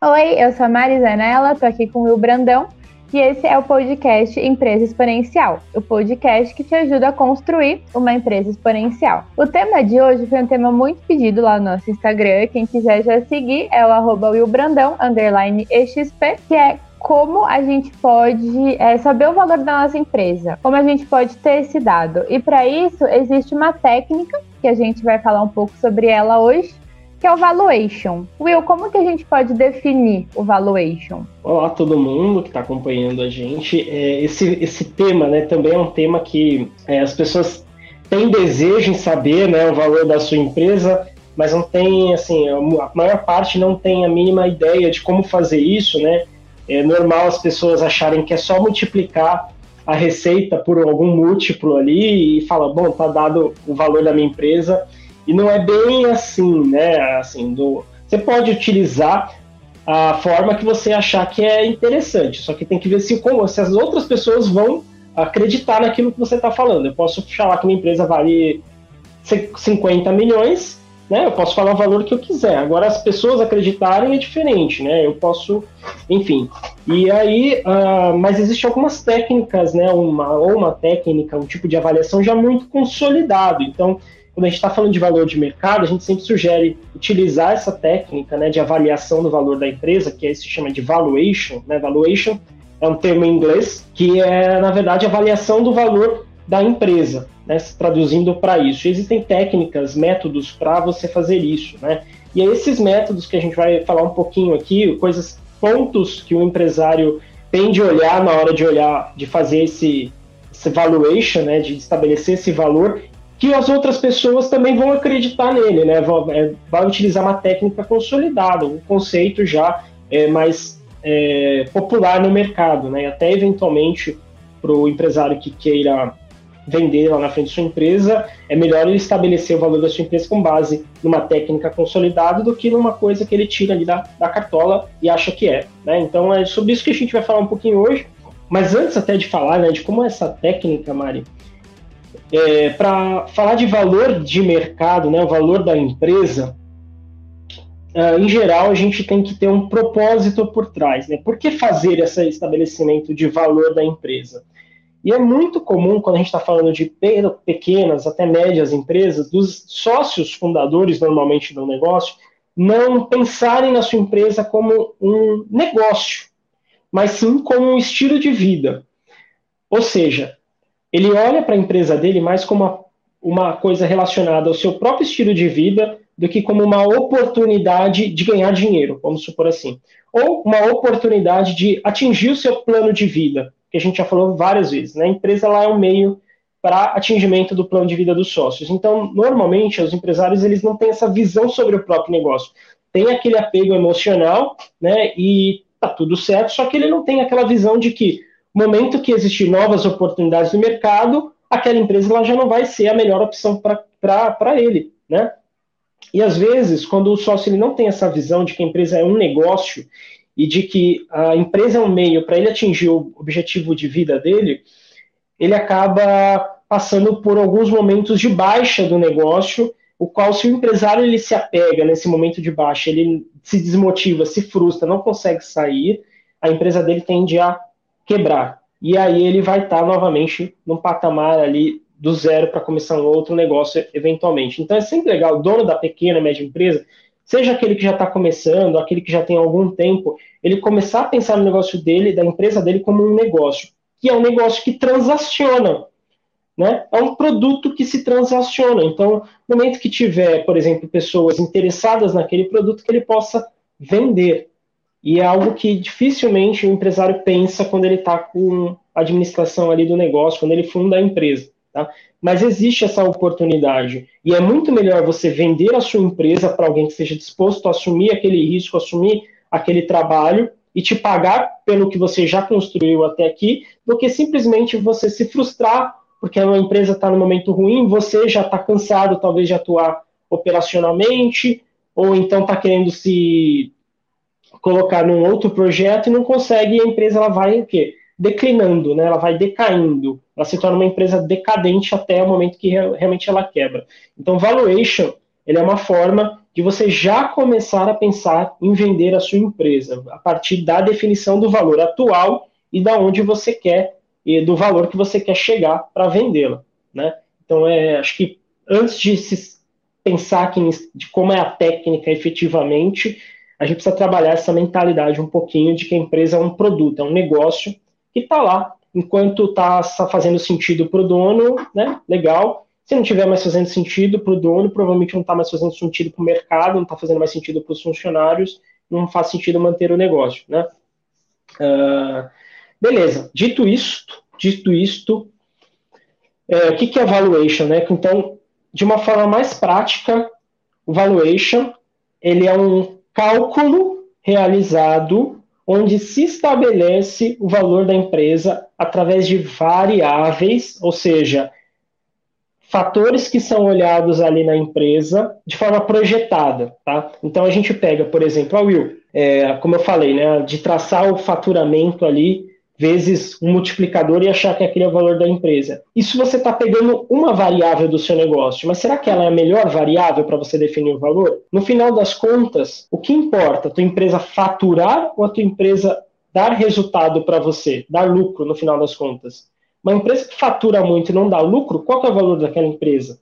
Oi, eu sou a Mari tô aqui com o Will Brandão e esse é o podcast Empresa Exponencial, o podcast que te ajuda a construir uma empresa exponencial. O tema de hoje foi um tema muito pedido lá no nosso Instagram, quem quiser já seguir é o arroba willbrandão, underline exp, que é como a gente pode é, saber o valor da nossa empresa, como a gente pode ter esse dado. E para isso existe uma técnica que a gente vai falar um pouco sobre ela hoje, que é o valuation. Will, como que a gente pode definir o valuation? Olá todo mundo que está acompanhando a gente. É, esse, esse tema né, também é um tema que é, as pessoas têm desejo em saber né, o valor da sua empresa, mas não tem, assim, a maior parte não tem a mínima ideia de como fazer isso, né? É normal as pessoas acharem que é só multiplicar a receita por algum múltiplo ali e fala, bom, tá dado o valor da minha empresa e não é bem assim, né? Assim, do, você pode utilizar a forma que você achar que é interessante, só que tem que ver se, como, se as outras pessoas vão acreditar naquilo que você está falando. Eu posso falar que uma empresa vale 50 milhões, né? Eu posso falar o valor que eu quiser. Agora, as pessoas acreditarem é diferente, né? Eu posso, enfim. E aí, uh, mas existem algumas técnicas, né? Uma, ou uma técnica, um tipo de avaliação já muito consolidado. Então, quando a gente está falando de valor de mercado, a gente sempre sugere utilizar essa técnica né, de avaliação do valor da empresa, que se chama de valuation. Né? Valuation é um termo em inglês que é, na verdade, avaliação do valor da empresa, né? traduzindo para isso. Existem técnicas, métodos para você fazer isso. Né? E é esses métodos que a gente vai falar um pouquinho aqui, coisas, pontos que o empresário tem de olhar na hora de olhar, de fazer esse, esse valuation, né, de estabelecer esse valor que as outras pessoas também vão acreditar nele, né? É, vai utilizar uma técnica consolidada, um conceito já é, mais é, popular no mercado, né? Até eventualmente para o empresário que queira vender lá na frente sua empresa, é melhor ele estabelecer o valor da sua empresa com base numa técnica consolidada do que numa coisa que ele tira ali da, da cartola e acha que é. Né? Então é sobre isso que a gente vai falar um pouquinho hoje. Mas antes até de falar né, de como essa técnica, Mari, é, para falar de valor de mercado, né, o valor da empresa, uh, em geral a gente tem que ter um propósito por trás. Né? Por que fazer esse estabelecimento de valor da empresa? E é muito comum, quando a gente está falando de pequenas até médias empresas, dos sócios fundadores, normalmente, do negócio, não pensarem na sua empresa como um negócio, mas sim como um estilo de vida. Ou seja, ele olha para a empresa dele mais como uma, uma coisa relacionada ao seu próprio estilo de vida do que como uma oportunidade de ganhar dinheiro, vamos supor assim. Ou uma oportunidade de atingir o seu plano de vida, que a gente já falou várias vezes. Né? A empresa lá é um meio para atingimento do plano de vida dos sócios. Então, normalmente, os empresários eles não têm essa visão sobre o próprio negócio. Tem aquele apego emocional, né? E tá tudo certo, só que ele não tem aquela visão de que momento que existir novas oportunidades no mercado, aquela empresa ela já não vai ser a melhor opção para ele, né? E às vezes, quando o sócio ele não tem essa visão de que a empresa é um negócio e de que a empresa é um meio para ele atingir o objetivo de vida dele, ele acaba passando por alguns momentos de baixa do negócio, o qual se o empresário ele se apega nesse momento de baixa, ele se desmotiva, se frustra, não consegue sair, a empresa dele tende a quebrar. E aí ele vai estar tá novamente num patamar ali do zero para começar um outro negócio eventualmente. Então é sempre legal, o dono da pequena, média empresa, seja aquele que já está começando, aquele que já tem algum tempo, ele começar a pensar no negócio dele, da empresa dele, como um negócio, que é um negócio que transaciona. Né? É um produto que se transaciona. Então, no momento que tiver, por exemplo, pessoas interessadas naquele produto, que ele possa vender. E é algo que dificilmente o empresário pensa quando ele está com a administração ali do negócio, quando ele funda a empresa. Tá? Mas existe essa oportunidade. E é muito melhor você vender a sua empresa para alguém que esteja disposto a assumir aquele risco, assumir aquele trabalho e te pagar pelo que você já construiu até aqui, do que simplesmente você se frustrar porque a empresa está no momento ruim, você já está cansado talvez de atuar operacionalmente, ou então está querendo se colocar num outro projeto e não consegue, a empresa ela vai o quê? Declinando, né? ela vai decaindo, ela se torna uma empresa decadente até o momento que realmente ela quebra. Então, valuation ele é uma forma de você já começar a pensar em vender a sua empresa, a partir da definição do valor atual e da onde você quer, e do valor que você quer chegar para vendê-la. Né? Então, é, acho que antes de se pensar aqui de como é a técnica efetivamente, a gente precisa trabalhar essa mentalidade um pouquinho de que a empresa é um produto, é um negócio que está lá enquanto está fazendo sentido para o dono, né? Legal. Se não tiver mais fazendo sentido para o dono, provavelmente não está mais fazendo sentido para o mercado, não está fazendo mais sentido para os funcionários, não faz sentido manter o negócio, né? Uh, beleza. Dito isto, dito isto, é, o que, que é valuation, né? Então, de uma forma mais prática, o valuation ele é um cálculo realizado onde se estabelece o valor da empresa através de variáveis, ou seja, fatores que são olhados ali na empresa de forma projetada, tá? Então a gente pega, por exemplo, a Will, é, como eu falei, né, de traçar o faturamento ali vezes um multiplicador e achar que aquele é o valor da empresa. Isso você está pegando uma variável do seu negócio, mas será que ela é a melhor variável para você definir o valor? No final das contas, o que importa? A tua empresa faturar ou a tua empresa dar resultado para você, dar lucro no final das contas? Uma empresa que fatura muito e não dá lucro, qual é o valor daquela empresa?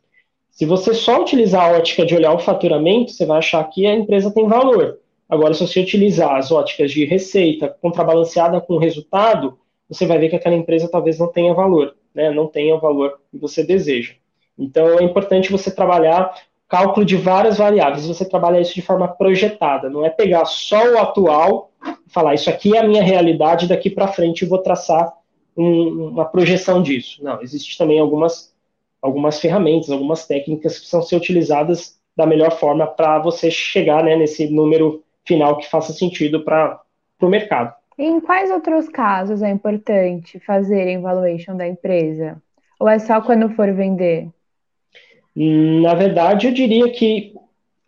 Se você só utilizar a ótica de olhar o faturamento, você vai achar que a empresa tem valor. Agora, se você utilizar as óticas de receita contrabalanceada com resultado, você vai ver que aquela empresa talvez não tenha valor, né? não tenha o valor que você deseja. Então, é importante você trabalhar cálculo de várias variáveis, você trabalha isso de forma projetada, não é pegar só o atual e falar, isso aqui é a minha realidade, daqui para frente eu vou traçar um, uma projeção disso. Não, existem também algumas, algumas ferramentas, algumas técnicas que precisam ser utilizadas da melhor forma para você chegar né, nesse número final que faça sentido para o mercado. Em quais outros casos é importante fazer evaluation da empresa? Ou é só quando for vender? Na verdade, eu diria que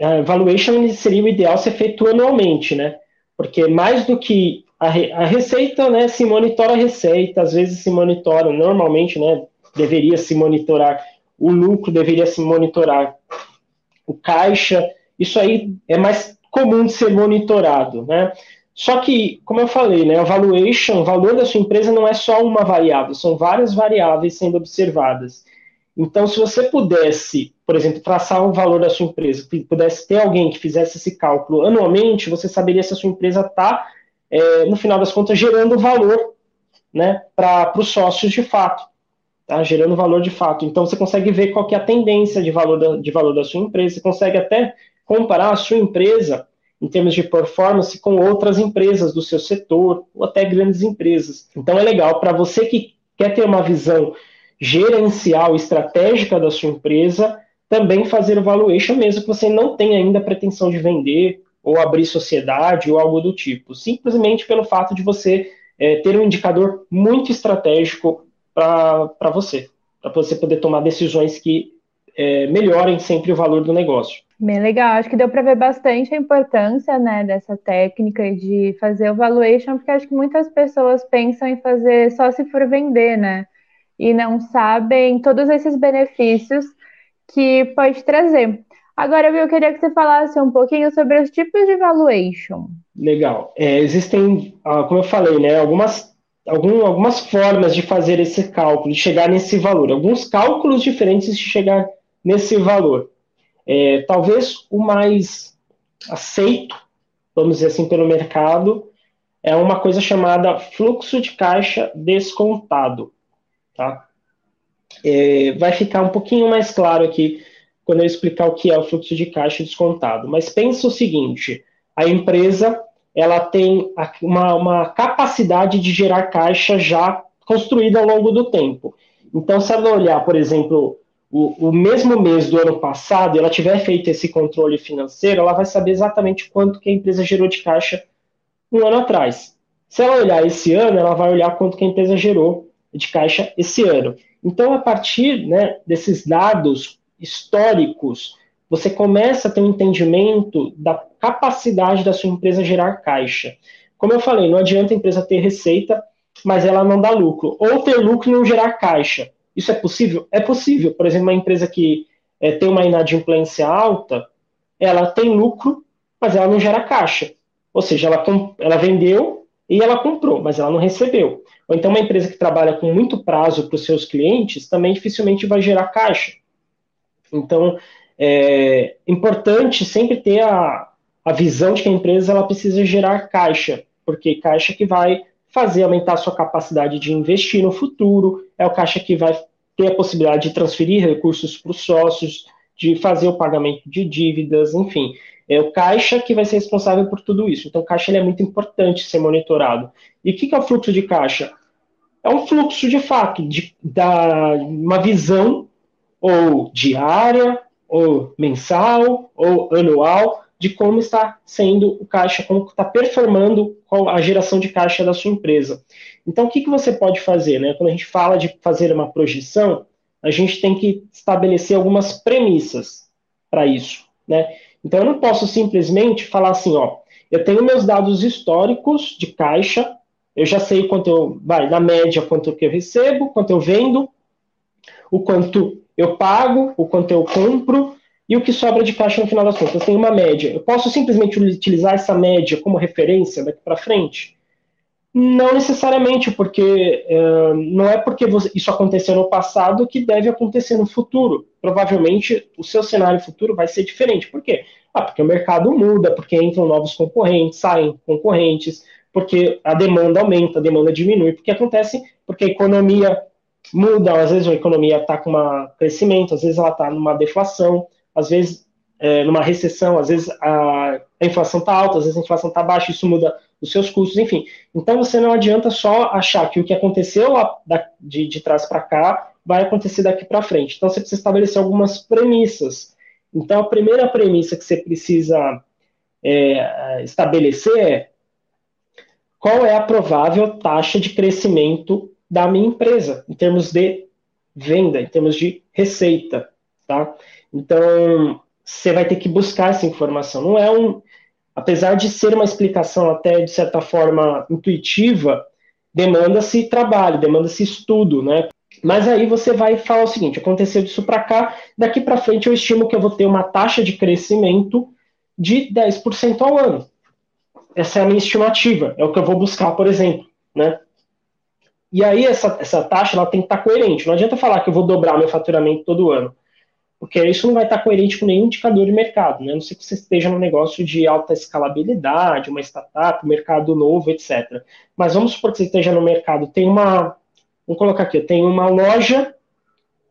a evaluation seria o ideal ser feito anualmente, né? Porque mais do que a, re, a receita, né, se monitora a receita, às vezes se monitora, normalmente, né, deveria se monitorar o lucro, deveria se monitorar o caixa, isso aí é mais comum de ser monitorado, né? Só que, como eu falei, né, a valuation, o valor da sua empresa não é só uma variável, são várias variáveis sendo observadas. Então, se você pudesse, por exemplo, traçar o valor da sua empresa, pudesse ter alguém que fizesse esse cálculo anualmente, você saberia se a sua empresa está, é, no final das contas, gerando valor né, para os sócios de fato. Tá? Gerando valor de fato. Então, você consegue ver qual que é a tendência de valor da, de valor da sua empresa, você consegue até comparar a sua empresa em termos de performance com outras empresas do seu setor ou até grandes empresas. Então é legal para você que quer ter uma visão gerencial estratégica da sua empresa, também fazer o valuation mesmo que você não tenha ainda pretensão de vender ou abrir sociedade ou algo do tipo, simplesmente pelo fato de você é, ter um indicador muito estratégico para você, para você poder tomar decisões que é, melhorem sempre o valor do negócio. Bem legal, acho que deu para ver bastante a importância né, dessa técnica de fazer o valuation, porque acho que muitas pessoas pensam em fazer só se for vender, né? E não sabem todos esses benefícios que pode trazer. Agora, eu queria que você falasse um pouquinho sobre os tipos de valuation. Legal. É, existem, ah, como eu falei, né, algumas, algum, algumas formas de fazer esse cálculo, de chegar nesse valor, alguns cálculos diferentes de chegar nesse valor. É, talvez o mais aceito, vamos dizer assim, pelo mercado, é uma coisa chamada fluxo de caixa descontado. Tá? É, vai ficar um pouquinho mais claro aqui quando eu explicar o que é o fluxo de caixa descontado. Mas pensa o seguinte: a empresa ela tem uma, uma capacidade de gerar caixa já construída ao longo do tempo. Então, se ela olhar, por exemplo, o, o, mesmo mês do ano passado, ela tiver feito esse controle financeiro, ela vai saber exatamente quanto que a empresa gerou de caixa um ano atrás. Se ela olhar esse ano, ela vai olhar quanto que a empresa gerou de caixa esse ano. Então, a partir né, desses dados históricos, você começa a ter um entendimento da capacidade da sua empresa gerar caixa. Como eu falei, não adianta a empresa ter receita, mas ela não dá lucro. Ou ter lucro e não gerar caixa. Isso é possível? É possível. Por exemplo, uma empresa que é, tem uma inadimplência alta, ela tem lucro, mas ela não gera caixa. Ou seja, ela, ela vendeu e ela comprou, mas ela não recebeu. Ou então uma empresa que trabalha com muito prazo para os seus clientes também dificilmente vai gerar caixa. Então, é importante sempre ter a, a visão de que a empresa ela precisa gerar caixa, porque caixa que vai fazer aumentar a sua capacidade de investir no futuro, é o caixa que vai ter a possibilidade de transferir recursos para os sócios, de fazer o pagamento de dívidas, enfim. É o caixa que vai ser responsável por tudo isso. Então, o caixa é muito importante ser monitorado. E o que, que é o fluxo de caixa? É um fluxo de fato, de, da, uma visão ou diária, ou mensal, ou anual, de como está sendo o caixa, como está performando a geração de caixa da sua empresa. Então, o que, que você pode fazer? Né? Quando a gente fala de fazer uma projeção, a gente tem que estabelecer algumas premissas para isso. Né? Então, eu não posso simplesmente falar assim, ó, eu tenho meus dados históricos de caixa, eu já sei quanto eu, vai, na média, quanto que eu recebo, quanto eu vendo, o quanto eu pago, o quanto eu compro e o que sobra de caixa no final das contas. Tem uma média. Eu posso simplesmente utilizar essa média como referência daqui para frente? Não necessariamente, porque uh, não é porque isso aconteceu no passado que deve acontecer no futuro. Provavelmente o seu cenário futuro vai ser diferente. Por quê? Ah, porque o mercado muda, porque entram novos concorrentes, saem concorrentes, porque a demanda aumenta, a demanda diminui, porque acontece, porque a economia muda, às vezes a economia está com um crescimento, às vezes ela está numa deflação, às vezes é, numa recessão, às vezes a, a inflação está alta, às vezes a inflação está baixa, isso muda os seus custos, enfim. Então você não adianta só achar que o que aconteceu lá da, de, de trás para cá vai acontecer daqui para frente. Então você precisa estabelecer algumas premissas. Então a primeira premissa que você precisa é, estabelecer é qual é a provável taxa de crescimento da minha empresa, em termos de venda, em termos de receita, tá? Então, você vai ter que buscar essa informação. Não é um, apesar de ser uma explicação até de certa forma intuitiva, demanda-se trabalho, demanda-se estudo, né? Mas aí você vai falar o seguinte: aconteceu disso para cá, daqui para frente eu estimo que eu vou ter uma taxa de crescimento de 10% ao ano. Essa é a minha estimativa, é o que eu vou buscar, por exemplo, né? E aí essa, essa taxa ela tem que estar coerente. Não adianta falar que eu vou dobrar meu faturamento todo ano, porque isso não vai estar coerente com nenhum indicador de mercado, né? A não sei que você esteja no negócio de alta escalabilidade, uma startup, mercado novo, etc. Mas vamos supor que você esteja no mercado, tem uma, vamos colocar aqui, eu tenho uma loja,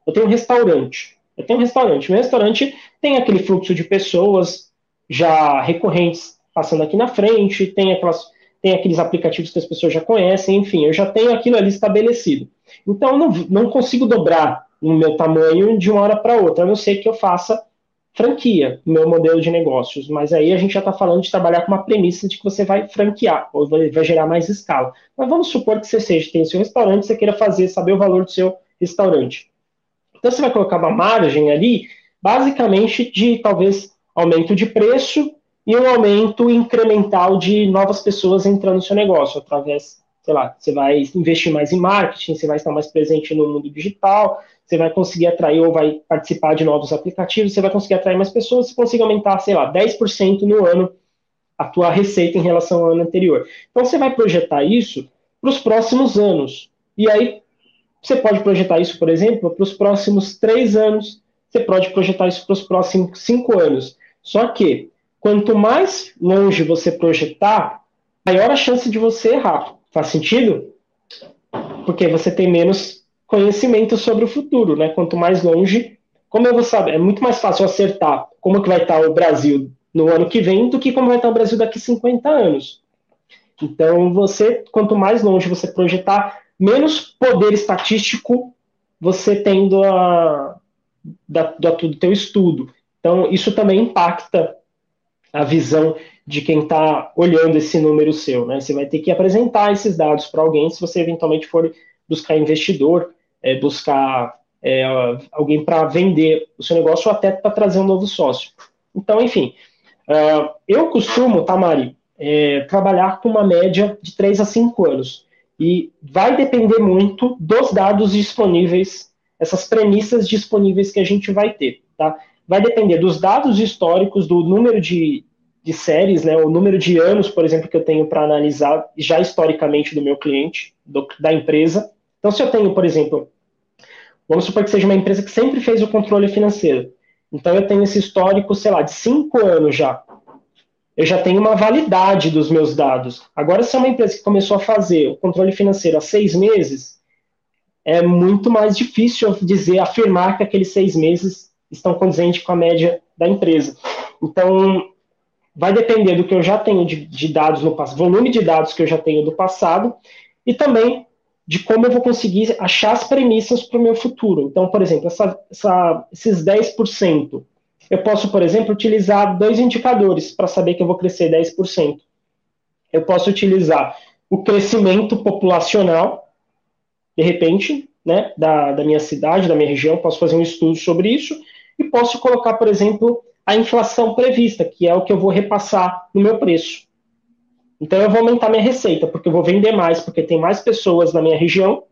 eu tenho um restaurante. Eu tenho um restaurante. Meu restaurante tem aquele fluxo de pessoas já recorrentes passando aqui na frente, tem aquelas tem aqueles aplicativos que as pessoas já conhecem, enfim, eu já tenho aquilo ali estabelecido. Então, eu não, não consigo dobrar o meu tamanho de uma hora para outra, a não ser que eu faça franquia no meu modelo de negócios. Mas aí a gente já está falando de trabalhar com uma premissa de que você vai franquear, ou vai, vai gerar mais escala. Mas vamos supor que você seja, tem seu restaurante, você queira fazer, saber o valor do seu restaurante. Então, você vai colocar uma margem ali, basicamente de talvez aumento de preço e um aumento incremental de novas pessoas entrando no seu negócio, através, sei lá, você vai investir mais em marketing, você vai estar mais presente no mundo digital, você vai conseguir atrair ou vai participar de novos aplicativos, você vai conseguir atrair mais pessoas, você consegue aumentar, sei lá, 10% no ano a tua receita em relação ao ano anterior. Então você vai projetar isso para os próximos anos. E aí você pode projetar isso, por exemplo, para os próximos três anos, você pode projetar isso para os próximos cinco anos. Só que quanto mais longe você projetar, maior a chance de você errar. Faz sentido? Porque você tem menos conhecimento sobre o futuro, né? Quanto mais longe, como eu vou saber? É muito mais fácil acertar como que vai estar o Brasil no ano que vem do que como vai estar o Brasil daqui 50 anos. Então, você, quanto mais longe você projetar, menos poder estatístico você tem do, da, do, do teu estudo. Então, isso também impacta a visão de quem está olhando esse número seu. Né? Você vai ter que apresentar esses dados para alguém se você eventualmente for buscar investidor, é, buscar é, alguém para vender o seu negócio ou até para trazer um novo sócio. Então, enfim, uh, eu costumo, Tamari, é, trabalhar com uma média de 3 a 5 anos. E vai depender muito dos dados disponíveis, essas premissas disponíveis que a gente vai ter. tá? Vai depender dos dados históricos, do número de, de séries, né, o número de anos, por exemplo, que eu tenho para analisar já historicamente do meu cliente, do, da empresa. Então, se eu tenho, por exemplo, vamos supor que seja uma empresa que sempre fez o controle financeiro. Então, eu tenho esse histórico, sei lá, de cinco anos já. Eu já tenho uma validade dos meus dados. Agora, se é uma empresa que começou a fazer o controle financeiro há seis meses, é muito mais difícil dizer, afirmar que aqueles seis meses estão condizentes com a média da empresa. Então, vai depender do que eu já tenho de, de dados no passado, volume de dados que eu já tenho do passado, e também de como eu vou conseguir achar as premissas para o meu futuro. Então, por exemplo, essa, essa, esses 10%, eu posso, por exemplo, utilizar dois indicadores para saber que eu vou crescer 10%. Eu posso utilizar o crescimento populacional, de repente, né, da, da minha cidade, da minha região, posso fazer um estudo sobre isso, e posso colocar, por exemplo, a inflação prevista, que é o que eu vou repassar no meu preço. Então eu vou aumentar minha receita, porque eu vou vender mais, porque tem mais pessoas na minha região.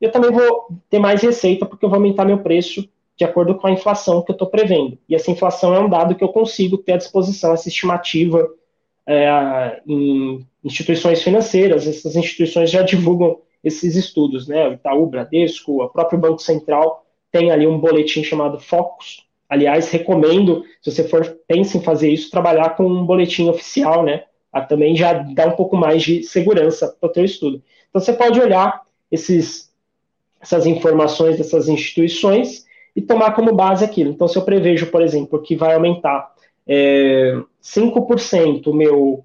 Eu também vou ter mais receita, porque eu vou aumentar meu preço de acordo com a inflação que eu estou prevendo. E essa inflação é um dado que eu consigo ter à disposição, essa estimativa é, em instituições financeiras. Essas instituições já divulgam esses estudos, né? O Itaú, Bradesco, o próprio Banco Central tem ali um boletim chamado Focus, Aliás, recomendo, se você for pensa em fazer isso, trabalhar com um boletim oficial, né? Também já dá um pouco mais de segurança para o teu estudo. Então você pode olhar esses, essas informações dessas instituições e tomar como base aquilo. Então, se eu prevejo, por exemplo, que vai aumentar é, 5% meu,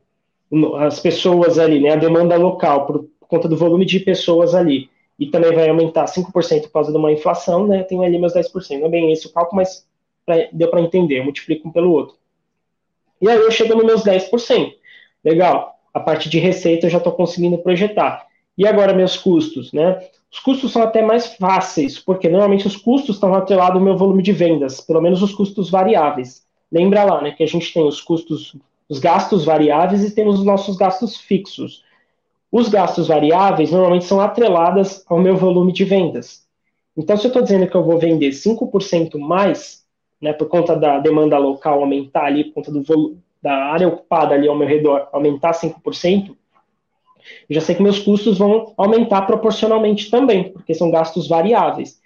as pessoas ali, né, a demanda local, por conta do volume de pessoas ali, e também vai aumentar 5% por causa de uma inflação, né, tenho ali meus 10%. Não é bem esse o cálculo, mas pra, deu para entender, eu multiplico um pelo outro. E aí eu chego nos meus 10%. Legal, a parte de receita eu já estou conseguindo projetar. E agora meus custos, né? Os custos são até mais fáceis, porque normalmente os custos estão atrelados ao meu volume de vendas, pelo menos os custos variáveis. Lembra lá, né, que a gente tem os custos, os gastos variáveis e temos os nossos gastos fixos. Os gastos variáveis normalmente são atreladas ao meu volume de vendas. Então, se eu estou dizendo que eu vou vender 5% mais, né, por conta da demanda local aumentar ali, por conta do volume, da área ocupada ali ao meu redor aumentar 5%, eu já sei que meus custos vão aumentar proporcionalmente também, porque são gastos variáveis.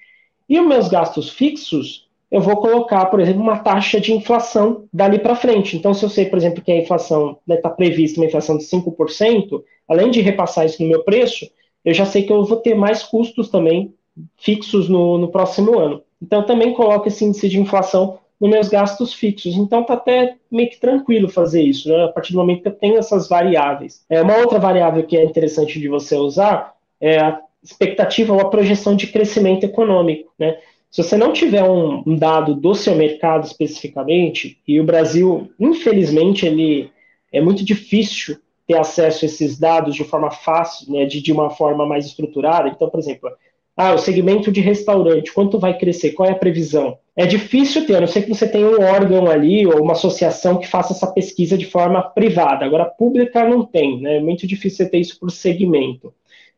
E os meus gastos fixos, eu vou colocar, por exemplo, uma taxa de inflação dali para frente. Então, se eu sei, por exemplo, que a inflação está né, prevista uma inflação de 5%, além de repassar isso no meu preço, eu já sei que eu vou ter mais custos também fixos no, no próximo ano. Então, também coloco esse índice de inflação nos meus gastos fixos. Então, está até meio que tranquilo fazer isso, né? a partir do momento que eu tenho essas variáveis. É, uma outra variável que é interessante de você usar é a expectativa ou a projeção de crescimento econômico. Né? Se você não tiver um, um dado do seu mercado especificamente, e o Brasil, infelizmente, ele é muito difícil ter acesso a esses dados de forma fácil, né, de, de uma forma mais estruturada. Então, por exemplo, ah, o segmento de restaurante, quanto vai crescer? Qual é a previsão? É difícil ter, a não ser que você tenha um órgão ali ou uma associação que faça essa pesquisa de forma privada. Agora, pública não tem, né? É muito difícil você ter isso por segmento.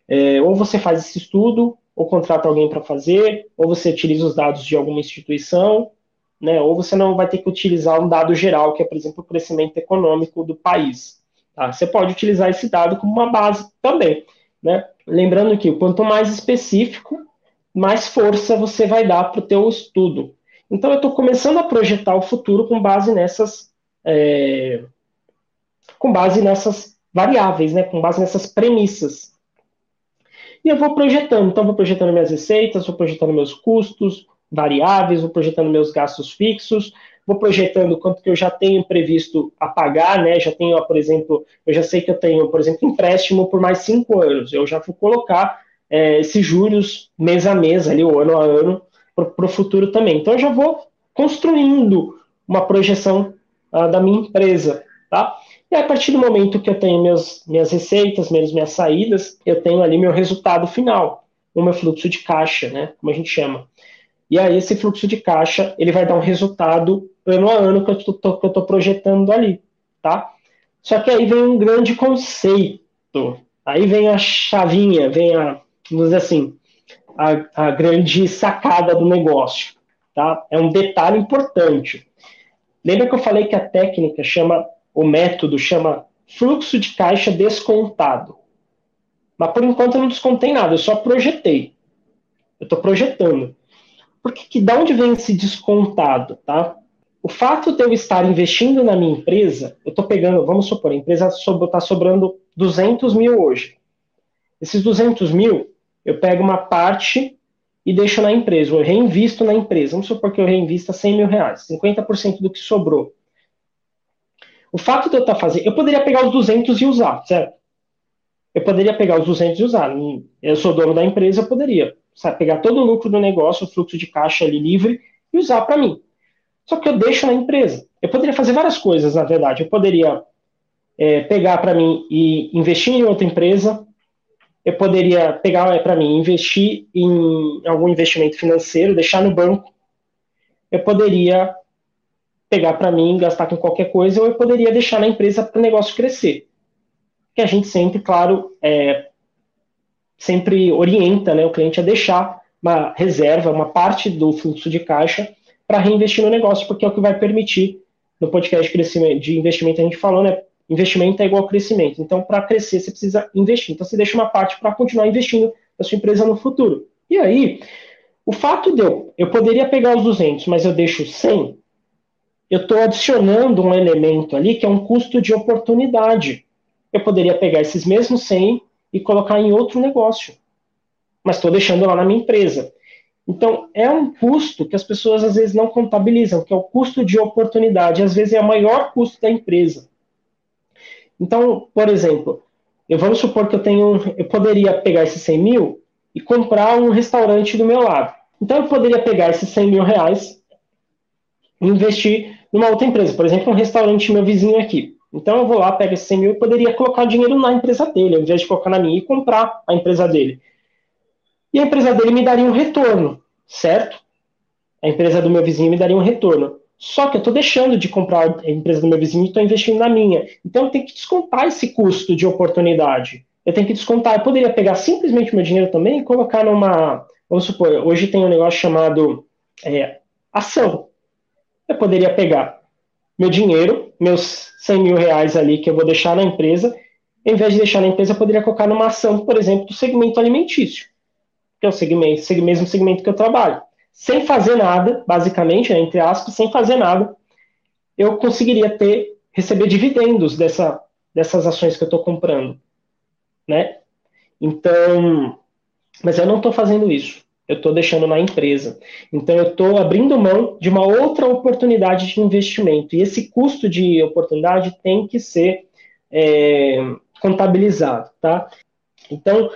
É, ou você faz esse estudo, ou contrata alguém para fazer, ou você utiliza os dados de alguma instituição, né? Ou você não vai ter que utilizar um dado geral, que é, por exemplo, o crescimento econômico do país. Tá? Você pode utilizar esse dado como uma base também. Né? Lembrando que quanto mais específico, mais força você vai dar para o teu estudo. Então eu estou começando a projetar o futuro com base nessas é, com base nessas variáveis, né? com base nessas premissas. E eu vou projetando, então vou projetando minhas receitas, vou projetando meus custos variáveis, vou projetando meus gastos fixos, vou projetando quanto que eu já tenho previsto a pagar, né? Já tenho, por exemplo, eu já sei que eu tenho, por exemplo, empréstimo por mais cinco anos. Eu já vou colocar é, esses juros mês a mês, ali, ou ano a ano, para o futuro também. Então, eu já vou construindo uma projeção uh, da minha empresa, tá? E a partir do momento que eu tenho meus, minhas receitas, menos minhas saídas, eu tenho ali meu resultado final, o meu fluxo de caixa, né? Como a gente chama. E aí esse fluxo de caixa ele vai dar um resultado ano a ano que eu estou projetando ali, tá? Só que aí vem um grande conceito. Aí vem a chavinha, vem a, vamos dizer assim, a, a grande sacada do negócio. tá? É um detalhe importante. Lembra que eu falei que a técnica chama, o método chama fluxo de caixa descontado. Mas por enquanto eu não descontei nada, eu só projetei. Eu estou projetando. Por que, da onde vem esse descontado, tá? O fato de eu estar investindo na minha empresa, eu estou pegando, vamos supor, a empresa está sobrando 200 mil hoje. Esses 200 mil, eu pego uma parte e deixo na empresa, eu reinvisto na empresa. Vamos supor que eu reinvista 100 mil reais, 50% do que sobrou. O fato de eu estar tá fazendo, eu poderia pegar os 200 e usar, certo? Eu poderia pegar os 200 e usar. Eu sou dono da empresa, eu poderia sabe, pegar todo o lucro do negócio, o fluxo de caixa ali livre e usar para mim. Só que eu deixo na empresa. Eu poderia fazer várias coisas, na verdade. Eu poderia é, pegar para mim e investir em outra empresa. Eu poderia pegar é, para mim investir em algum investimento financeiro, deixar no banco. Eu poderia pegar para mim, gastar com qualquer coisa, ou eu poderia deixar na empresa para o negócio crescer. Que a gente sempre, claro, é, sempre orienta né, o cliente a deixar uma reserva, uma parte do fluxo de caixa para reinvestir no negócio, porque é o que vai permitir, no podcast de, de investimento a gente falou, né? Investimento é igual crescimento. Então, para crescer, você precisa investir. Então, você deixa uma parte para continuar investindo na sua empresa no futuro. E aí, o fato de eu poderia pegar os 200, mas eu deixo 100, eu estou adicionando um elemento ali que é um custo de oportunidade. Eu poderia pegar esses mesmos 100 e colocar em outro negócio. Mas estou deixando lá na minha empresa. Então, é um custo que as pessoas às vezes não contabilizam, que é o custo de oportunidade. Às vezes é o maior custo da empresa. Então, por exemplo, eu vamos supor que eu tenho, eu poderia pegar esses 100 mil e comprar um restaurante do meu lado. Então, eu poderia pegar esses 100 mil reais e investir numa outra empresa. Por exemplo, um restaurante meu vizinho aqui. Então eu vou lá, pego esse 100 mil e poderia colocar dinheiro na empresa dele, ao invés de colocar na minha e comprar a empresa dele. E a empresa dele me daria um retorno, certo? A empresa do meu vizinho me daria um retorno. Só que eu estou deixando de comprar a empresa do meu vizinho e estou investindo na minha. Então eu tenho que descontar esse custo de oportunidade. Eu tenho que descontar. Eu poderia pegar simplesmente meu dinheiro também e colocar numa. Vamos supor, hoje tem um negócio chamado é, ação. Eu poderia pegar meu dinheiro, meus 100 mil reais ali que eu vou deixar na empresa, em vez de deixar na empresa, eu poderia colocar numa ação, por exemplo, do segmento alimentício, que é o segmento, mesmo segmento que eu trabalho. Sem fazer nada, basicamente, né, entre aspas, sem fazer nada, eu conseguiria ter, receber dividendos dessa, dessas ações que eu estou comprando. Né? Então, mas eu não estou fazendo isso eu estou deixando na empresa. Então, eu estou abrindo mão de uma outra oportunidade de investimento. E esse custo de oportunidade tem que ser é, contabilizado, tá? Então,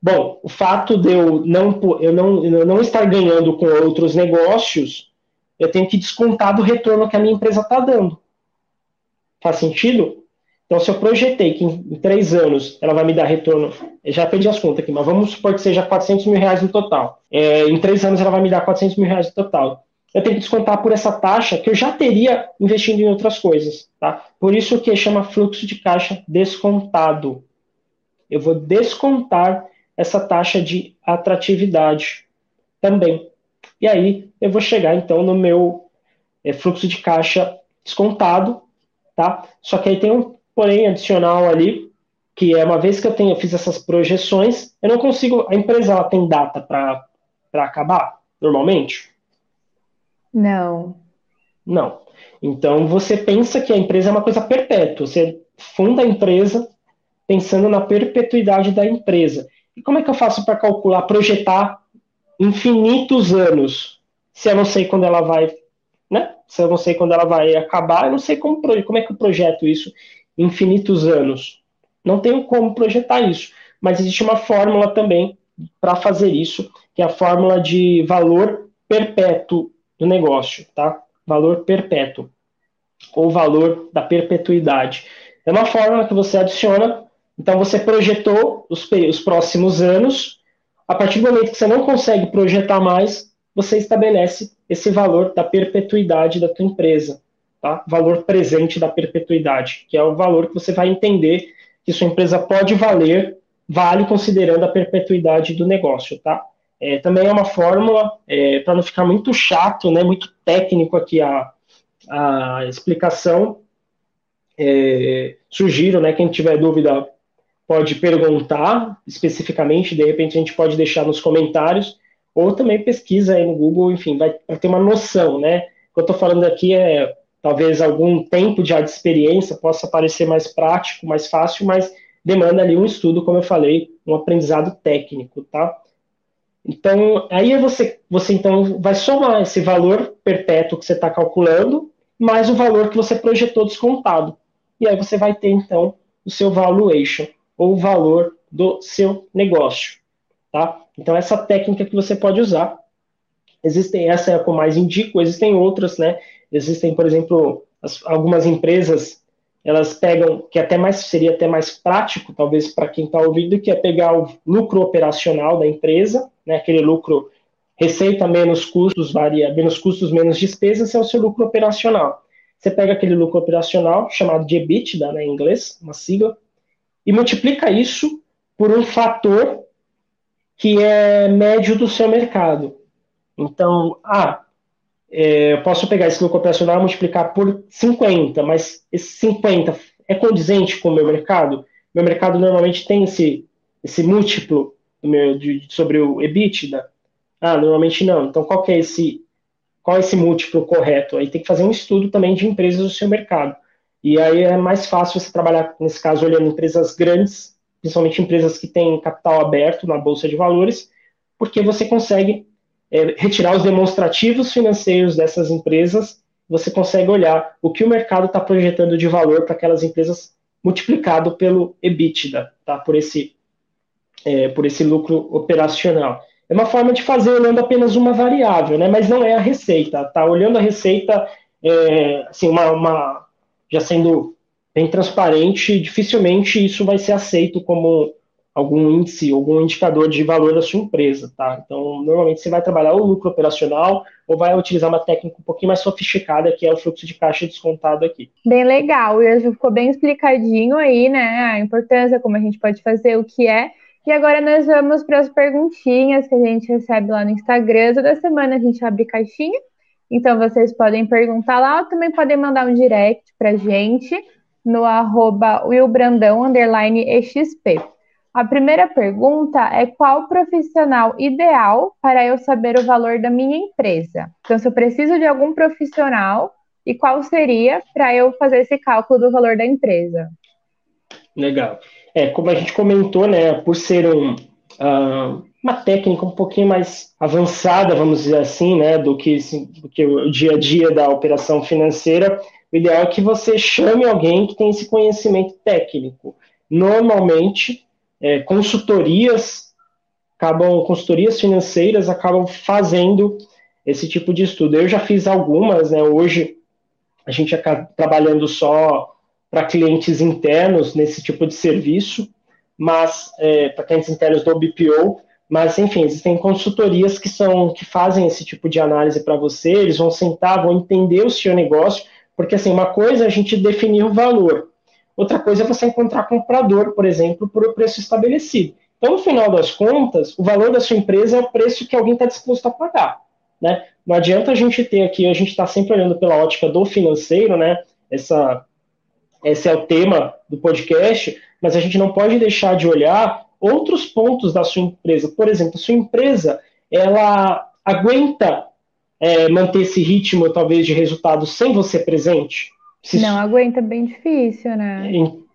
bom, o fato de eu não, eu não, eu não estar ganhando com outros negócios, eu tenho que descontar do retorno que a minha empresa está dando. Faz sentido? Então, se eu projetei que em, três anos ela vai me dar retorno, já perdi as contas aqui, mas vamos supor que seja 400 mil reais no total. É, em três anos ela vai me dar 400 mil reais no total. Eu tenho que descontar por essa taxa que eu já teria investindo em outras coisas. Tá? Por isso que chama fluxo de caixa descontado. Eu vou descontar essa taxa de atratividade também. E aí eu vou chegar então no meu é, fluxo de caixa descontado, tá? Só que aí tem um porém adicional ali, que é uma vez que eu tenho, eu fiz essas projeções, eu não consigo. A empresa ela tem data para acabar, normalmente? Não. Não. Então você pensa que a empresa é uma coisa perpétua. Você funda a empresa pensando na perpetuidade da empresa. E como é que eu faço para calcular, projetar infinitos anos, se eu não sei quando ela vai, né? Se eu não sei quando ela vai acabar, eu não sei como, como é que eu projeto isso infinitos anos. Não tenho como projetar isso, mas existe uma fórmula também para fazer isso, que é a fórmula de valor perpétuo do negócio, tá? Valor perpétuo ou valor da perpetuidade. É uma fórmula que você adiciona, então você projetou os, os próximos anos, a partir do momento que você não consegue projetar mais, você estabelece esse valor da perpetuidade da tua empresa tá? valor presente da perpetuidade, que é o valor que você vai entender que sua empresa pode valer, vale considerando a perpetuidade do negócio. Tá? é, também é uma fórmula, é, para não ficar muito chato, né, muito técnico aqui a, a explicação. É, sugiro, né, quem tiver dúvida pode perguntar especificamente, de repente a gente pode deixar nos comentários, ou também pesquisa aí no Google, enfim, vai, vai ter uma noção, né? O que eu estou falando aqui é talvez algum tempo de experiência possa parecer mais prático, mais fácil, mas demanda ali um estudo, como eu falei, um aprendizado técnico, tá? Então, aí você, você então vai somar esse valor perpétuo que você está calculando, mais o valor que você projetou descontado. E aí você vai ter, então, o seu valuation ou o valor do seu negócio. Tá? Então, essa técnica que você pode usar. Existem, essa é a que eu mais indico, existem outras, né? Existem, por exemplo, as, algumas empresas, elas pegam, que até mais seria até mais prático, talvez para quem está ouvindo, que é pegar o lucro operacional da empresa, né? Aquele lucro receita menos custos, varia, menos custos, menos despesas, é o seu lucro operacional. Você pega aquele lucro operacional, chamado de EBITDA, né, em inglês, uma sigla, e multiplica isso por um fator que é médio do seu mercado. Então, ah, é, eu posso pegar esse lucro operacional e multiplicar por 50, mas esse 50 é condizente com o meu mercado? Meu mercado normalmente tem esse, esse múltiplo meu, de, sobre o EBITDA? Ah, normalmente não. Então, qual é esse qual é esse múltiplo correto? Aí tem que fazer um estudo também de empresas do seu mercado. E aí é mais fácil você trabalhar, nesse caso, olhando empresas grandes, principalmente empresas que têm capital aberto na Bolsa de Valores, porque você consegue é, retirar os demonstrativos financeiros dessas empresas, você consegue olhar o que o mercado está projetando de valor para aquelas empresas multiplicado pelo EBITDA, tá? por, esse, é, por esse lucro operacional. É uma forma de fazer olhando apenas uma variável, né? mas não é a receita. Tá? Olhando a receita, é, assim, uma, uma já sendo bem transparente, dificilmente isso vai ser aceito como algum índice, algum indicador de valor da sua empresa, tá? Então, normalmente você vai trabalhar o lucro operacional ou vai utilizar uma técnica um pouquinho mais sofisticada, que é o fluxo de caixa descontado aqui. Bem legal, e ficou bem explicadinho aí, né? A importância, como a gente pode fazer, o que é. E agora nós vamos para as perguntinhas que a gente recebe lá no Instagram. Toda semana a gente abre caixinha então vocês podem perguntar lá ou também podem mandar um direct para gente no arroba willbrandão, exp. A primeira pergunta é qual profissional ideal para eu saber o valor da minha empresa? Então, se eu preciso de algum profissional, e qual seria para eu fazer esse cálculo do valor da empresa? Legal. É, como a gente comentou, né, por ser um, uh, uma técnica um pouquinho mais avançada, vamos dizer assim, né, do que, do que o dia a dia da operação financeira, o ideal é que você chame alguém que tem esse conhecimento técnico. Normalmente, é, consultorias acabam, consultorias financeiras acabam fazendo esse tipo de estudo. Eu já fiz algumas, né? Hoje a gente acaba trabalhando só para clientes internos nesse tipo de serviço, mas é, para clientes internos do BPO, mas, enfim, existem consultorias que são que fazem esse tipo de análise para você, eles vão sentar, vão entender o seu negócio, porque assim, uma coisa é a gente definir o valor, outra coisa é você encontrar comprador, por exemplo, por o preço estabelecido. Então, no final das contas, o valor da sua empresa é o preço que alguém está disposto a pagar. Né? Não adianta a gente ter aqui, a gente está sempre olhando pela ótica do financeiro, né? Essa, esse é o tema do podcast, mas a gente não pode deixar de olhar outros pontos da sua empresa. Por exemplo, a sua empresa ela aguenta é, manter esse ritmo, talvez, de resultado sem você presente? Se não aguenta, bem difícil, né?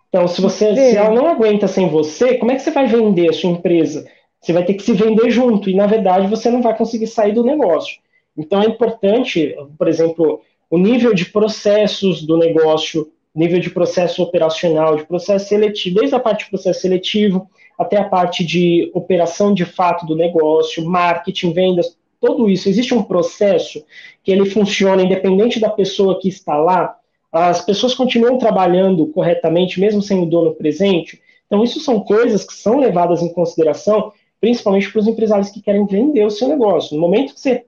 Então, se você se ela não aguenta sem você, como é que você vai vender a sua empresa? Você vai ter que se vender junto e, na verdade, você não vai conseguir sair do negócio. Então, é importante, por exemplo, o nível de processos do negócio, nível de processo operacional, de processo seletivo, desde a parte de processo seletivo, até a parte de operação de fato do negócio, marketing, vendas, tudo isso. Existe um processo que ele funciona independente da pessoa que está lá. As pessoas continuam trabalhando corretamente, mesmo sem o dono presente. Então, isso são coisas que são levadas em consideração, principalmente para os empresários que querem vender o seu negócio. No momento que você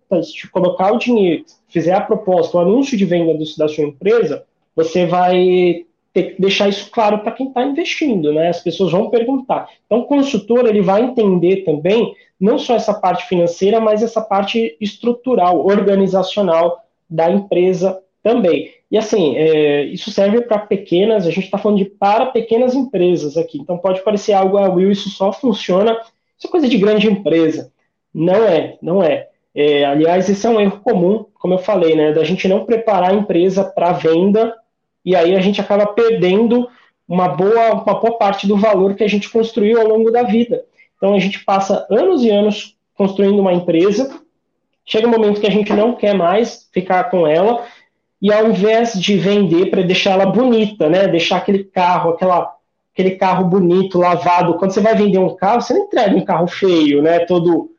colocar o dinheiro, fizer a proposta, o anúncio de venda do, da sua empresa, você vai ter que deixar isso claro para quem está investindo, né? As pessoas vão perguntar. Então, o consultor ele vai entender também não só essa parte financeira, mas essa parte estrutural, organizacional da empresa também. E assim, é, isso serve para pequenas, a gente está falando de para pequenas empresas aqui. Então pode parecer algo, ah, Will, isso só funciona, isso é coisa de grande empresa. Não é, não é. é aliás, esse é um erro comum, como eu falei, né? Da gente não preparar a empresa para venda e aí a gente acaba perdendo uma boa, uma boa parte do valor que a gente construiu ao longo da vida. Então a gente passa anos e anos construindo uma empresa, chega um momento que a gente não quer mais ficar com ela, e ao invés de vender para deixar ela bonita, né, deixar aquele carro, aquela, aquele carro bonito, lavado, quando você vai vender um carro, você não entrega um carro feio, né, todo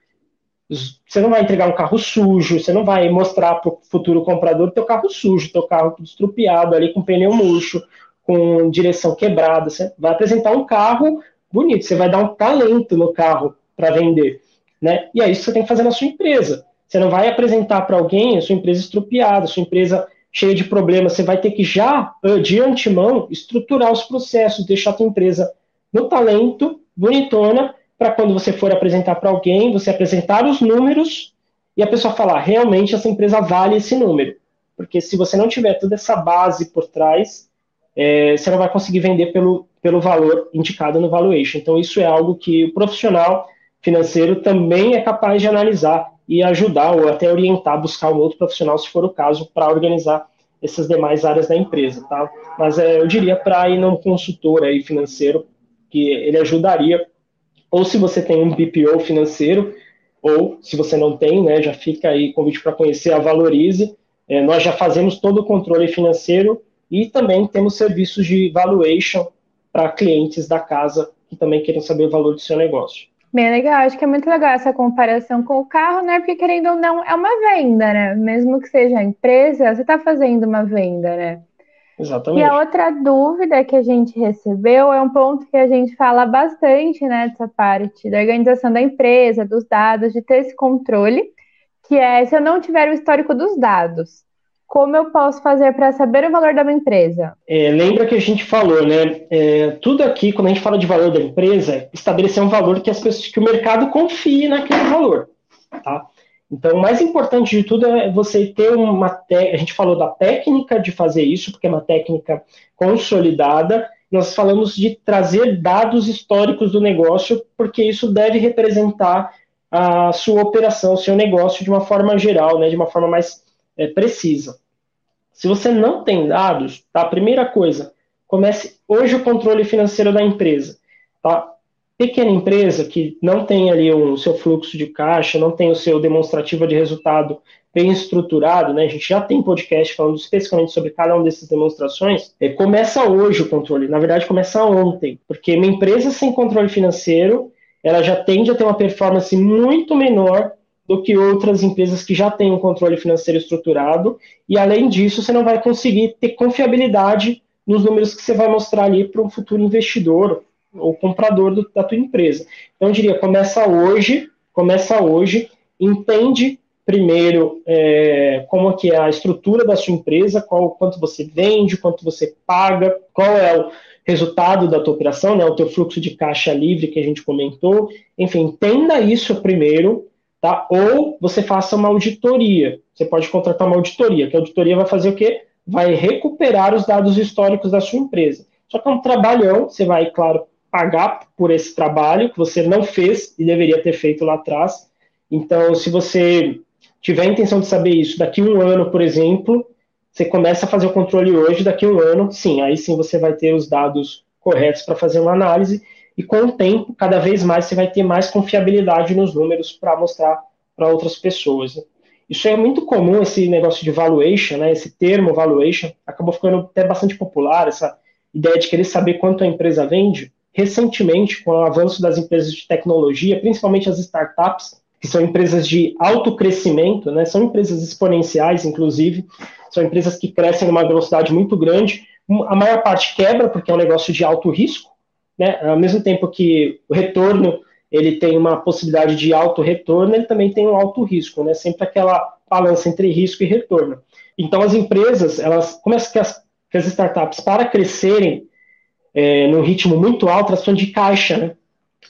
você não vai entregar um carro sujo, você não vai mostrar para o futuro comprador teu carro sujo, teu carro estrupiado ali com pneu murcho, com direção quebrada. Você vai apresentar um carro bonito, você vai dar um talento no carro para vender, né? E é isso que você tem que fazer na sua empresa. Você não vai apresentar para alguém a sua empresa estrupiada, a sua empresa cheia de problemas. Você vai ter que já de antemão estruturar os processos, deixar a tua empresa no talento, bonitona, para quando você for apresentar para alguém, você apresentar os números e a pessoa falar, realmente essa empresa vale esse número. Porque se você não tiver toda essa base por trás, é, você não vai conseguir vender pelo, pelo valor indicado no valuation. Então, isso é algo que o profissional financeiro também é capaz de analisar e ajudar ou até orientar, buscar um outro profissional, se for o caso, para organizar essas demais áreas da empresa, tá? Mas é, eu diria para ir num consultor aí financeiro, que ele ajudaria ou se você tem um BPO financeiro, ou se você não tem, né, já fica aí convite para conhecer a Valorize. É, nós já fazemos todo o controle financeiro e também temos serviços de valuation para clientes da casa que também querem saber o valor do seu negócio. Bem legal, acho que é muito legal essa comparação com o carro, né? Porque querendo ou não, é uma venda, né? Mesmo que seja a empresa, você está fazendo uma venda, né? Exatamente. E a outra dúvida que a gente recebeu é um ponto que a gente fala bastante, né, dessa parte da organização da empresa, dos dados, de ter esse controle, que é se eu não tiver o histórico dos dados, como eu posso fazer para saber o valor da minha empresa? É, lembra que a gente falou, né? É, tudo aqui, quando a gente fala de valor da empresa, é estabelecer um valor que as pessoas, que o mercado confie naquele valor, tá? Então, o mais importante de tudo é você ter uma. Te... A gente falou da técnica de fazer isso, porque é uma técnica consolidada. Nós falamos de trazer dados históricos do negócio, porque isso deve representar a sua operação, o seu negócio de uma forma geral, né, de uma forma mais é, precisa. Se você não tem dados, tá? Primeira coisa, comece hoje o controle financeiro da empresa. Tá? pequena empresa que não tem ali o seu fluxo de caixa, não tem o seu demonstrativo de resultado bem estruturado, né? A gente já tem podcast falando especificamente sobre cada uma dessas demonstrações. É, começa hoje o controle, na verdade começa ontem, porque uma empresa sem controle financeiro, ela já tende a ter uma performance muito menor do que outras empresas que já têm um controle financeiro estruturado, e além disso, você não vai conseguir ter confiabilidade nos números que você vai mostrar ali para um futuro investidor o comprador do, da tua empresa. Então, eu diria, começa hoje, começa hoje, entende primeiro é, como que é a estrutura da sua empresa, qual, quanto você vende, quanto você paga, qual é o resultado da tua operação, né, o teu fluxo de caixa livre que a gente comentou. Enfim, entenda isso primeiro, tá? Ou você faça uma auditoria. Você pode contratar uma auditoria, que a auditoria vai fazer o quê? Vai recuperar os dados históricos da sua empresa. Só que é um trabalhão, você vai, claro, pagar por esse trabalho que você não fez e deveria ter feito lá atrás. Então, se você tiver a intenção de saber isso daqui a um ano, por exemplo, você começa a fazer o controle hoje, daqui a um ano, sim, aí sim você vai ter os dados corretos para fazer uma análise, e com o tempo, cada vez mais você vai ter mais confiabilidade nos números para mostrar para outras pessoas. Isso é muito comum, esse negócio de valuation, né, esse termo valuation, acabou ficando até bastante popular, essa ideia de querer saber quanto a empresa vende, recentemente, com o avanço das empresas de tecnologia, principalmente as startups, que são empresas de alto crescimento, né, são empresas exponenciais, inclusive, são empresas que crescem numa velocidade muito grande. A maior parte quebra, porque é um negócio de alto risco, né, ao mesmo tempo que o retorno ele tem uma possibilidade de alto retorno, ele também tem um alto risco, né, sempre aquela balança entre risco e retorno. Então, as empresas, elas, como é que as que as startups, para crescerem é, num ritmo muito alto, elas precisam de caixa, né?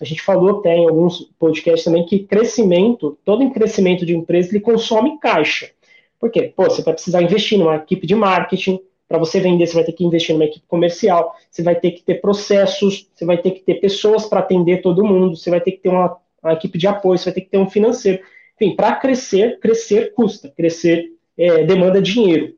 A gente falou até em alguns podcasts também que crescimento, todo crescimento de empresa, ele consome caixa. Por quê? Pô, você vai precisar investir numa equipe de marketing, para você vender, você vai ter que investir numa equipe comercial, você vai ter que ter processos, você vai ter que ter pessoas para atender todo mundo, você vai ter que ter uma, uma, equipe de apoio, você vai ter que ter um financeiro. Enfim, para crescer, crescer custa, crescer é, demanda dinheiro.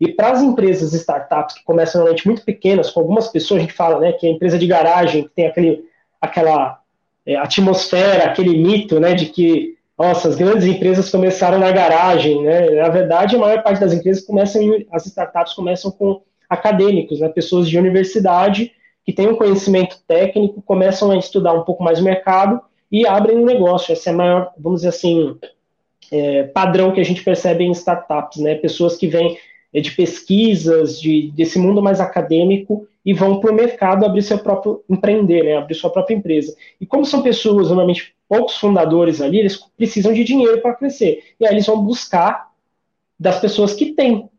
E para as empresas startups que começam normalmente muito pequenas, com algumas pessoas, a gente fala né, que é empresa de garagem, que tem aquele, aquela é, atmosfera, aquele mito né, de que nossa, as grandes empresas começaram na garagem, né? Na verdade, a maior parte das empresas começam, as startups começam com acadêmicos, né? Pessoas de universidade que têm um conhecimento técnico, começam a estudar um pouco mais o mercado e abrem um negócio. Esse é a maior, vamos dizer assim, é, padrão que a gente percebe em startups, né? Pessoas que vêm é, de pesquisas, de, desse mundo mais acadêmico e vão para o mercado abrir seu próprio empreender, né, abrir sua própria empresa. E como são pessoas, normalmente poucos fundadores ali, eles precisam de dinheiro para crescer. E aí eles vão buscar das pessoas que têm.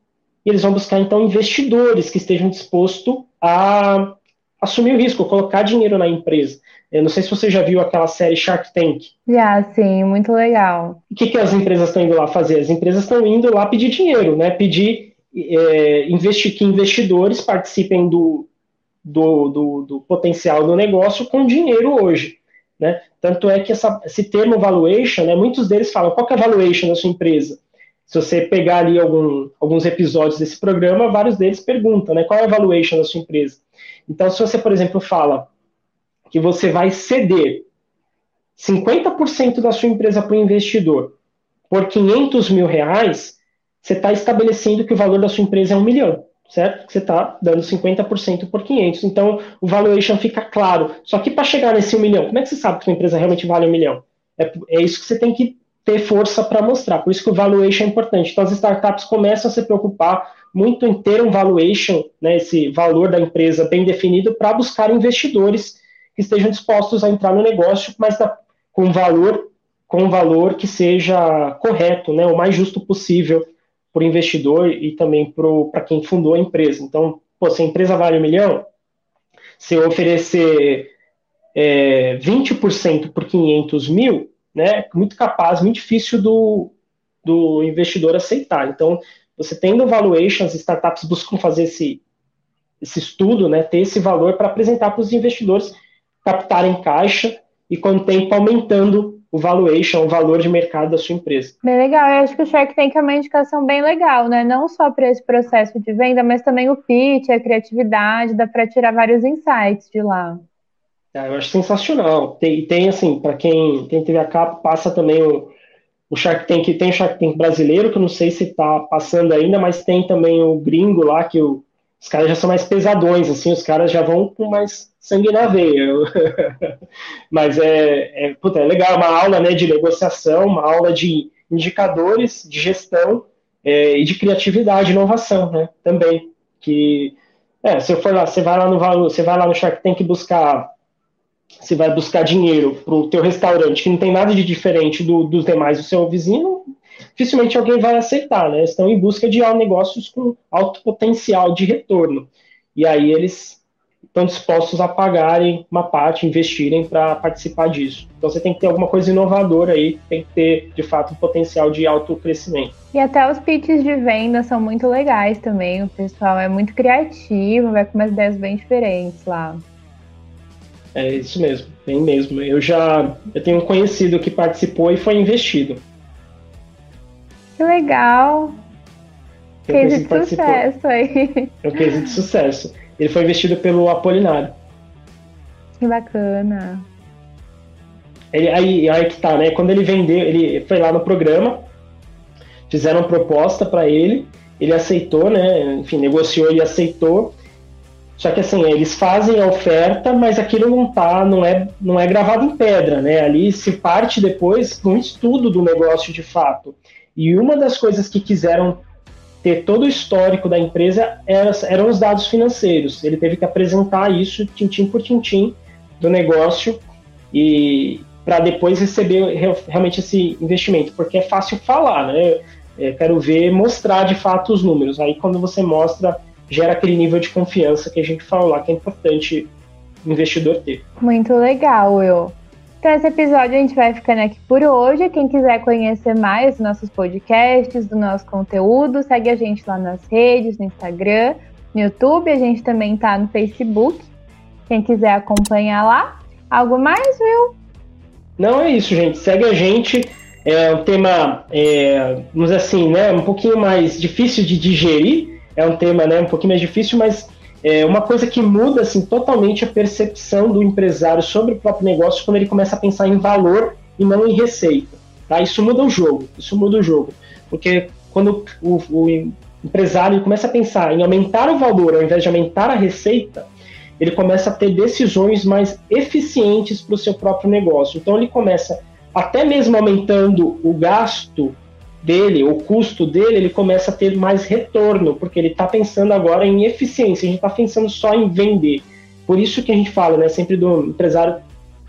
E eles vão buscar, então, investidores que estejam dispostos a assumir o risco, colocar dinheiro na empresa. Eu não sei se você já viu aquela série Shark Tank. Já, sim, muito legal. O que, que as empresas estão indo lá fazer? As empresas estão indo lá pedir dinheiro, né? Pedir é, investir, que investidores participem do, do, do, do, potencial do negócio com dinheiro hoje. Né? Tanto é que essa, esse termo valuation, né, muitos deles falam qual é a valuation da sua empresa. Se você pegar ali algum, alguns episódios desse programa, vários deles perguntam né, qual é a valuation da sua empresa. Então, se você, por exemplo, fala que você vai ceder 50% da sua empresa para o investidor por 500 mil reais, você está estabelecendo que o valor da sua empresa é um milhão certo? Você está dando 50% por 500. Então, o valuation fica claro. Só que para chegar nesse 1 milhão, como é que você sabe que sua empresa realmente vale 1 milhão? É, é isso que você tem que ter força para mostrar. Por isso que o valuation é importante. Então, as startups começam a se preocupar muito em ter um valuation, né, esse valor da empresa bem definido, para buscar investidores que estejam dispostos a entrar no negócio, mas da, com valor com valor que seja correto, né, o mais justo possível para o investidor e também para quem fundou a empresa. Então, pô, se a empresa vale um milhão, se eu oferecer é, 20% por 500 mil, né, muito capaz, muito difícil do, do investidor aceitar. Então, você tendo valuation, as startups buscam fazer esse, esse estudo, né, ter esse valor para apresentar para os investidores captarem caixa e com o tempo aumentando o valuation, o valor de mercado da sua empresa. Bem legal, eu acho que o Shark Tank é uma indicação bem legal, né? Não só para esse processo de venda, mas também o pitch, a criatividade, dá para tirar vários insights de lá. Ah, eu acho sensacional. Tem, tem assim, para quem, quem teve a capa, passa também o, o Shark Tank, tem o Shark Tank brasileiro, que eu não sei se está passando ainda, mas tem também o gringo lá, que o, os caras já são mais pesadões, assim, os caras já vão com mais sangue na veia. Mas é, é, puta, é legal, uma aula né, de negociação, uma aula de indicadores, de gestão é, e de criatividade, inovação, né? Também. Que é, se eu for lá, você vai lá no você vai lá no Shark Tank buscar você vai buscar dinheiro para o teu restaurante que não tem nada de diferente do, dos demais do seu vizinho, dificilmente alguém vai aceitar, né? Estão em busca de negócios com alto potencial de retorno. E aí eles estão dispostos a pagarem uma parte, investirem para participar disso. Então você tem que ter alguma coisa inovadora aí, tem que ter de fato um potencial de alto crescimento. E até os pitches de venda são muito legais também. O pessoal é muito criativo, vai com umas ideias bem diferentes lá. É isso mesmo, bem mesmo. Eu já eu tenho um conhecido que participou e foi investido. Que legal! Case de sucesso aí. É um case de sucesso. Ele foi investido pelo Apolinário. Que bacana. Ele, aí, aí que tá, né? Quando ele vendeu, ele foi lá no programa, fizeram proposta para ele, ele aceitou, né? Enfim, negociou e aceitou. Só que assim, eles fazem a oferta, mas aquilo não tá, não é, não é gravado em pedra, né? Ali se parte depois um estudo do negócio de fato. E uma das coisas que quiseram ter todo o histórico da empresa era, eram os dados financeiros. Ele teve que apresentar isso tintim por tintim do negócio e para depois receber realmente esse investimento, porque é fácil falar, né? É, quero ver mostrar de fato os números. Aí quando você mostra gera aquele nível de confiança que a gente falou lá que é importante o investidor ter. Muito legal, Will. Então, esse episódio a gente vai ficando aqui por hoje. Quem quiser conhecer mais dos nossos podcasts, do nosso conteúdo, segue a gente lá nas redes, no Instagram, no YouTube. A gente também tá no Facebook. Quem quiser acompanhar lá. Algo mais, Will? Não, é isso, gente. Segue a gente. É um tema, é, vamos dizer assim, né, um pouquinho mais difícil de digerir. É um tema né, um pouquinho mais difícil, mas é uma coisa que muda assim, totalmente a percepção do empresário sobre o próprio negócio quando ele começa a pensar em valor e não em receita. Tá? Isso muda o jogo. Isso muda o jogo. Porque quando o, o empresário começa a pensar em aumentar o valor ao invés de aumentar a receita, ele começa a ter decisões mais eficientes para o seu próprio negócio. Então ele começa, até mesmo aumentando o gasto dele, o custo dele, ele começa a ter mais retorno, porque ele está pensando agora em eficiência, a gente está pensando só em vender. Por isso que a gente fala, né, sempre do empresário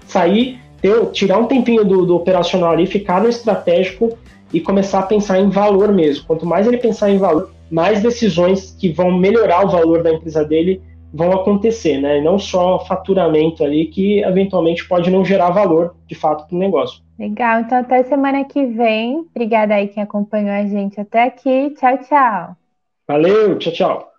sair, ter, tirar um tempinho do, do operacional ali, ficar no estratégico e começar a pensar em valor mesmo. Quanto mais ele pensar em valor, mais decisões que vão melhorar o valor da empresa dele vão acontecer, né? Não só faturamento ali que eventualmente pode não gerar valor de fato para o negócio. Legal, então até semana que vem. Obrigada aí quem acompanhou a gente até aqui. Tchau, tchau. Valeu, tchau, tchau.